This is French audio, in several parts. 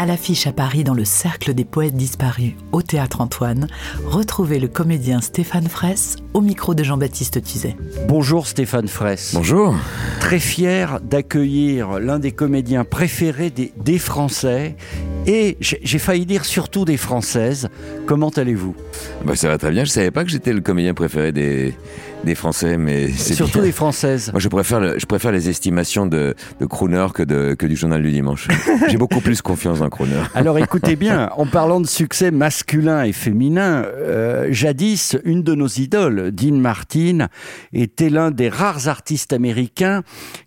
À l'affiche à Paris dans le Cercle des Poètes Disparus au Théâtre Antoine, retrouvez le comédien Stéphane Fraisse au micro de Jean-Baptiste Tuzet. Bonjour Stéphane Fraisse. Bonjour. Très fier d'accueillir l'un des comédiens préférés des, des Français et j'ai failli dire surtout des Françaises. Comment allez-vous? Bah, ça va très bien. Je savais pas que j'étais le comédien préféré des, des Français, mais c'est Surtout bien. des Françaises. Moi, je préfère, le- je préfère les estimations de, de Crooner que, de, que du journal du dimanche. J'ai beaucoup plus confiance en Crooner. Alors écoutez bien, en parlant de succès masculin et féminin, euh, jadis, une de nos idoles, Dean Martin, était l'un des rares artistes américains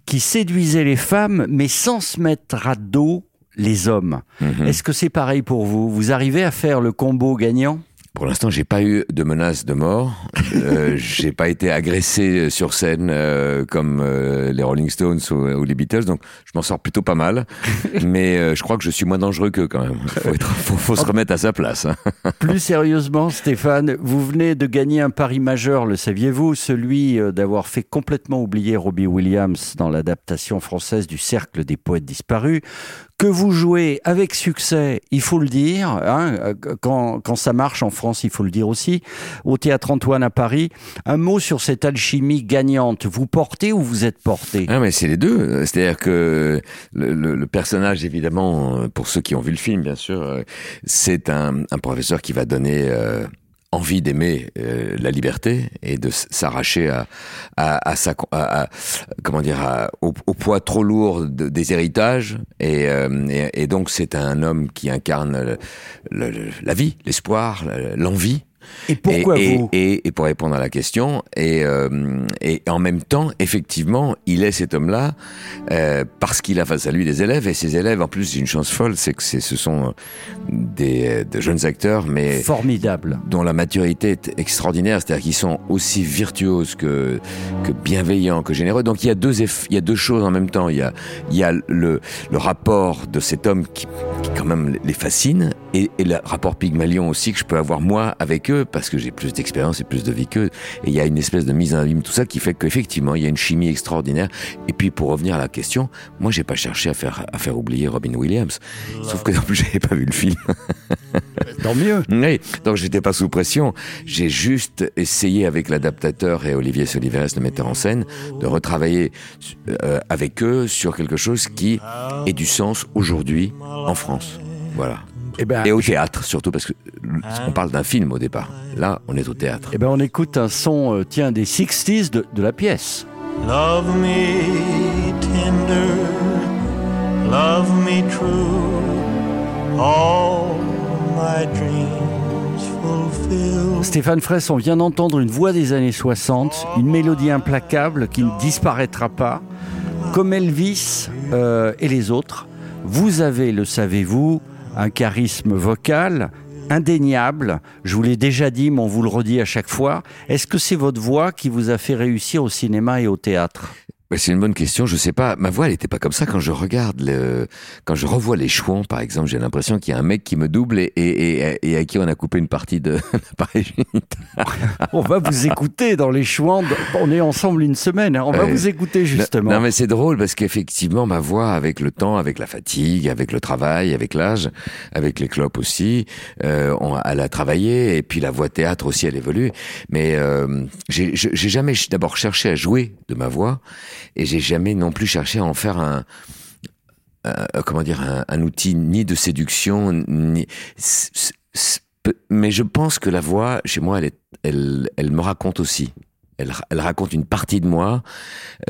qui séduisait les femmes, mais sans se mettre à dos les hommes. Mhm. Est-ce que c'est pareil pour vous? Vous arrivez à faire le combo gagnant? Pour l'instant, j'ai pas eu de menace de mort. Euh, j'ai pas été agressé sur scène euh, comme euh, les Rolling Stones ou, ou les Beatles, donc je m'en sors plutôt pas mal. Mais euh, je crois que je suis moins dangereux qu'eux quand même. Faut, être- faut, faut se remettre à sa place. hein. Plus sérieusement, Stéphane, vous venez de gagner un pari majeur, le saviez-vous, celui euh, d'avoir fait complètement oublier Robbie Williams dans l'adaptation française du Cercle des poètes disparus, que vous jouez avec succès, il faut le dire, hein, quand, quand ça marche en France, il faut le dire aussi, au Théâtre Antoine à Paris. Un mot sur cette alchimie gagnante, vous portez ou vous êtes porté? Ah mais c'est les deux. C'est-à-dire que le, le- le personnage, évidemment, pour ceux qui ont vu le film, bien sûr, euh, c'est un, un professeur qui va donner euh, envie d'aimer euh, la liberté et de s'arracher à, à, à sa, à- comment dire, au, au poids trop lourd de- des héritages. Et, euh, et, donc c'est un homme qui incarne le- le- la vie, l'espoir, l'envie. Et pourquoi et, vous et, et, et pour répondre à la question, et, euh, et en même temps, effectivement, il est cet homme-là euh, parce qu'il a face à lui des élèves, et ces élèves, en plus, j'ai une chance folle, c'est que ce sont des, de jeunes acteurs, mais Formidable. dont la maturité est extraordinaire, c'est-à-dire qu'ils sont aussi virtuoses que, que bienveillants, que généreux. Donc il y a deux il y a deux choses en même temps. Il y a, il y a le, le rapport de cet homme qui, qui quand même les fascine, et, et le rapport Pygmalion aussi que je peux avoir moi avec eux parce que j'ai plus d'expérience et plus de vie qu'eux. Et il y a une espèce de mise en abîme, tout ça qui fait qu'effectivement il y a une chimie extraordinaire. Et puis pour revenir à la question, moi j'ai pas cherché à faire à faire oublier Robin Williams, sauf que non plus j'avais pas vu le film. Tant mieux. Oui, donc j'étais pas sous pression. J'ai juste essayé avec l'adaptateur et Olivier Soliveres, le metteur en scène, de retravailler euh, avec eux sur quelque chose qui ait du sens aujourd'hui en France. Voilà. Eh ben, Et au théâtre, surtout parce que on parle d'un film au départ. Là, on est au théâtre. eh ben, on écoute un son, euh, tiens, des 60s de, de la pièce. Love me tender, love me true, all my dreams fulfill. Stéphane Fraisse, on vient d'entendre une voix des années 60, une mélodie implacable qui ne disparaîtra pas, comme Elvis euh, et les autres. Vous avez, le savez-vous, un charisme vocal indéniable. Je vous l'ai déjà dit, mais on vous le redit à chaque fois. Est-ce que c'est votre voix qui vous a fait réussir au cinéma et au théâtre? C'est une bonne question. Je sais pas. Ma voix, elle était pas comme ça quand je regarde le, quand je revois les chouans, par exemple. J'ai l'impression qu'il y a un mec qui me double et, et, et, et à qui on a coupé une partie de l'appareil. On va vous écouter dans les chouans. On est ensemble une semaine. hein. On va vous écouter justement. Non, mais c'est drôle parce qu'effectivement, ma voix, avec le temps, avec la fatigue, avec le travail, avec l'âge, avec les clopes aussi, euh, on, elle a travaillé et puis la voix théâtre aussi, elle évolue. Mais euh, j'ai jamais d'abord cherché à jouer de ma voix et j'ai jamais non plus cherché à en faire un euh, comment dire un, outil ni de séduction ni mais je pense que la voix chez moi elle me raconte aussi elle, elle raconte une partie de moi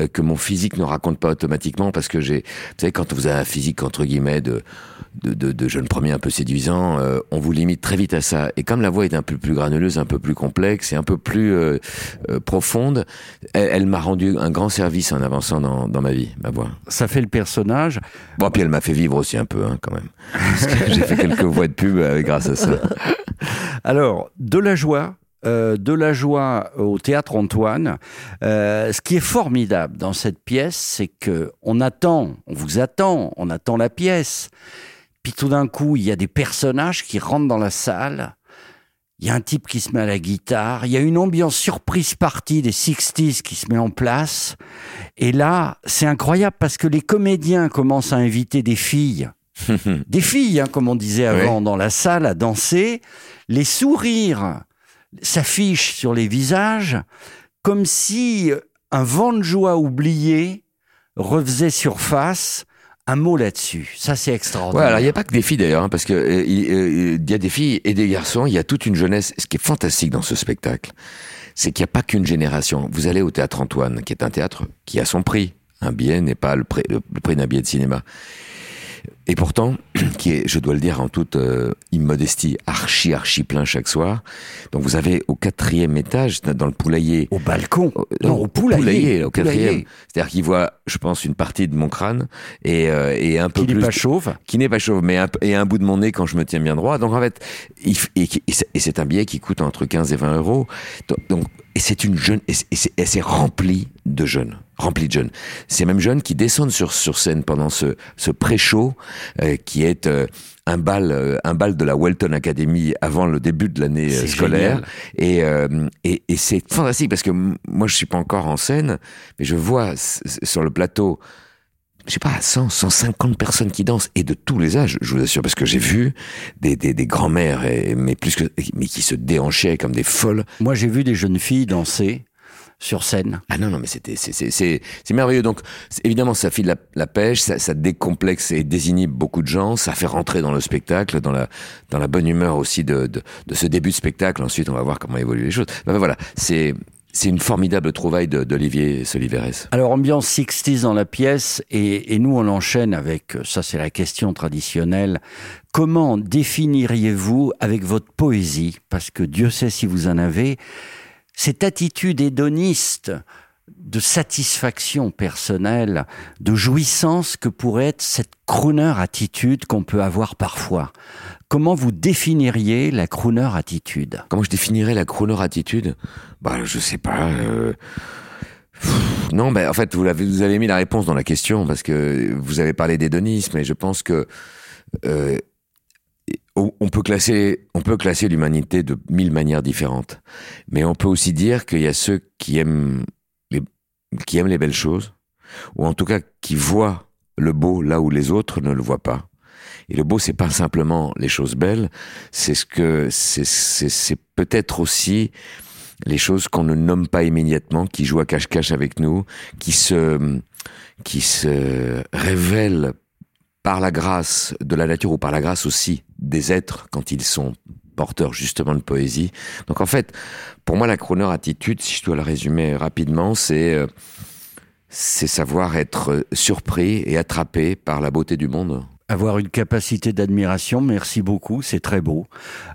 euh, que mon physique ne raconte pas automatiquement parce que j'ai, vous savez, quand vous avez un physique entre guillemets de de, de, de jeune premier un peu séduisant, euh, on vous limite très vite à ça. Et comme la voix est un peu plus granuleuse, un peu plus complexe et un peu plus euh, euh, profonde, elle, elle m'a rendu un grand service en avançant dans, dans ma vie, ma voix. Ça fait le personnage. Bon, puis elle m'a fait vivre aussi un peu, hein, quand même. J'ai fait quelques voix de pub euh, grâce à ça. Alors, de la joie, euh, de la joie au théâtre Antoine. Euh, ce qui est formidable dans cette pièce, c'est que on attend, on vous attend, on attend la pièce. Puis tout d'un coup, il y a des personnages qui rentrent dans la salle. Il y a un type qui se met à la guitare. Il y a une ambiance surprise partie des 60s qui se met en place. Et là, c'est incroyable parce que les comédiens commencent à inviter des filles. des filles, hein, comme on disait avant, dans la salle à danser. Les sourires s'affichent sur les visages comme si un vent de joie oublié refaisait surface un mot là-dessus. Ça, c'est extraordinaire. Alors il n'y a pas que des filles d'ailleurs, hein, parce que euh, il euh, il y a des filles et des garçons. Il y a toute une jeunesse. Ce qui est fantastique dans ce spectacle, c'est qu'il n'y a pas qu'une génération. Vous allez au théâtre Antoine, qui est un théâtre qui a son prix. Un billet n'est pas le prix d'un billet de cinéma. Et pourtant, qui est, je dois le dire en toute euh, immodestie, archi archi plein chaque soir. Donc vous avez au quatrième étage, dans le poulailler, Au balcon. au- non, au poulailler. au Au poulailler. quatrième. C'est-à-dire qu'il voit, je pense, une partie de mon crâne et, euh, et un peu Qui n'est plus pas chauve. qui n'est pas chauve, mais un, et un bout de mon nez quand je me tiens bien droit. Donc en fait, il et, qui- et c'est- un billet qui coûte entre 15 et 20 euros. Donc, et c'est une jeune, et c'est- rempli de jeunes, rempli de jeunes. Ces mêmes jeunes qui descendent sur sur scène pendant ce ce pré-show euh, qui est euh, un bal, euh, un bal de la Welton Academy avant le début de l'année euh, scolaire. génial. Et, euh, et, et c'est fantastique parce que moi je suis pas encore en scène, mais je vois sur le plateau je sais pas, 100, 150 personnes qui dansent et de tous les âges, je vous assure, parce que j'ai vu des, des, des grands-mères, mais plus que, mais qui se déhanchaient comme des folles. Moi, j'ai vu des jeunes filles danser sur scène. Ah non, non, mais c'était, c'est, c'est, c'est, c'est merveilleux. Donc, c'est- évidemment, ça file la, la pêche, ça, ça décomplexe et désinhibe beaucoup de gens, ça fait rentrer dans le spectacle, dans la, dans la bonne humeur aussi de, de, de ce début de spectacle. Ensuite, on va voir comment évoluent les choses. Ben, voilà, c'est, c'est une formidable trouvaille d'Olivier Soliveres. Alors, ambiance 60s dans la pièce, et, et nous, on l'enchaîne avec, ça c'est la question traditionnelle, comment définiriez-vous avec votre poésie, parce que Dieu sait si vous en avez, cette attitude hédoniste de satisfaction personnelle, de jouissance que pourrait être cette crooner attitude qu'on peut avoir parfois. Comment vous définiriez la crooner attitude? Comment je définirais la chrono attitude? Bah, je sais pas. euh, Non, ben en fait, vous, l'avez, vous avez mis la réponse dans la question parce que vous avez parlé d'hédonisme et je pense que euh, on peut classer, l'humanité de mille manières différentes, mais on peut aussi dire qu'il y a ceux qui aiment les, qui aiment les belles choses, ou en tout cas qui voient le beau là où les autres ne le voient pas. Et le beau, c'est pas simplement les choses belles, c'est ce que c'est peut-être aussi les choses qu'on ne nomme pas immédiatement, qui jouent à cache-cache avec nous, qui se qui se révèlent par la grâce de la nature ou par la grâce aussi des êtres quand ils sont porteurs justement de poésie. Donc en fait, pour moi, la chroneur attitude, si je dois la résumer rapidement, c'est euh, c'est savoir être surpris et attrapé par la beauté du monde. Avoir une capacité d'admiration. Merci beaucoup, c'est très beau.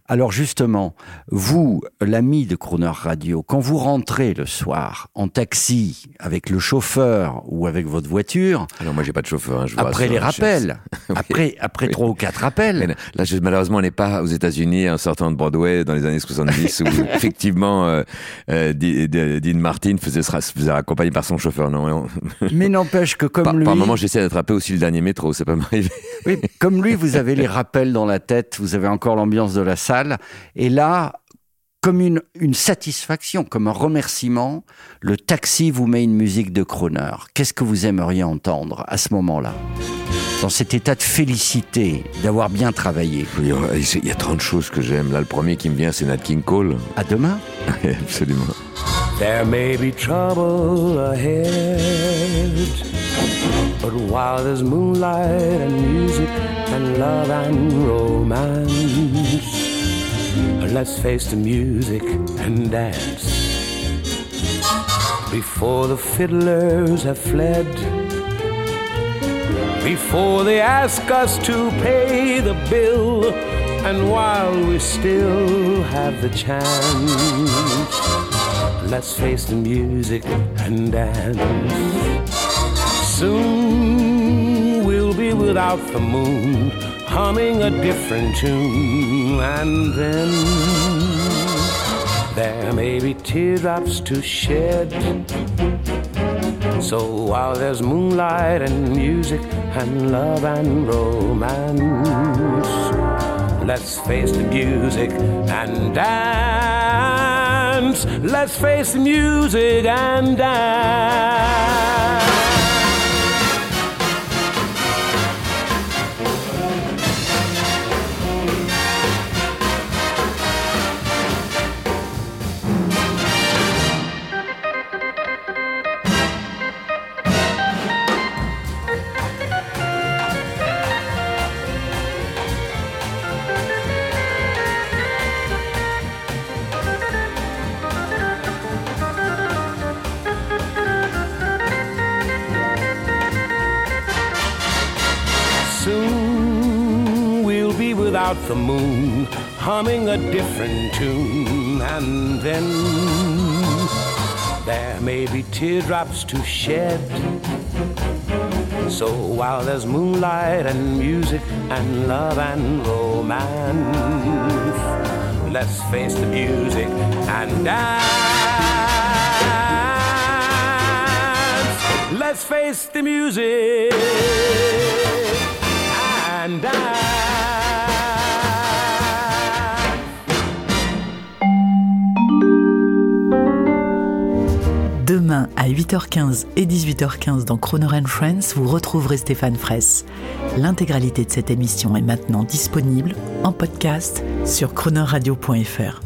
Alors justement, vous, l'ami de Croner Radio, quand vous rentrez le soir en taxi avec le chauffeur ou avec votre voiture, Alors moi, j'ai pas de chauffeur. hein, je après les je- rappels, après après trois ou quatre Mais rappels, Là, je, malheureusement, on n'est pas aux États-Unis en sortant de Broadway dans les années 70 où effectivement euh, euh, Dean Martin faisait, se accompagner par son chauffeur. Non, non. mais n'empêche que comme par, lui, par moment, j'essaie d'attraper aussi le dernier métro. Ça peut m'arriver. Oui, comme lui, vous avez les rappels dans la tête, vous avez encore l'ambiance de la salle. Et là, comme une, une satisfaction, comme un remerciement, le taxi vous met une musique de crooner. Qu'est-ce que vous aimeriez entendre à ce moment-là? Dans cet état de félicité, d'avoir bien travaillé. Il y a- il y a 30 choses que j'aime. Là, le premier qui me vient, c'est Nat King Cole. À demain? Absolument. There may be trouble ahead, but while there's moonlight and music and love and romance, let's face the music and dance. Before the fiddlers have fled, before they ask us to pay the bill, and while we still have the chance. Let's face the music and dance. Soon we'll be without the moon, humming a different tune, and then there may be teardrops to shed. So while there's moonlight and music and love and romance, let's face the music and dance. Let's face the music and dance. The moon, humming a different tune, and then there may be teardrops to shed. So while there's moonlight and music and love and romance, let's face the music and dance. Let's face the music 8h15 et 18h15 dans Croner Friends, vous retrouverez Stéphane Fraisse. L'intégralité de cette émission est maintenant disponible en podcast sur cronerradio.fr.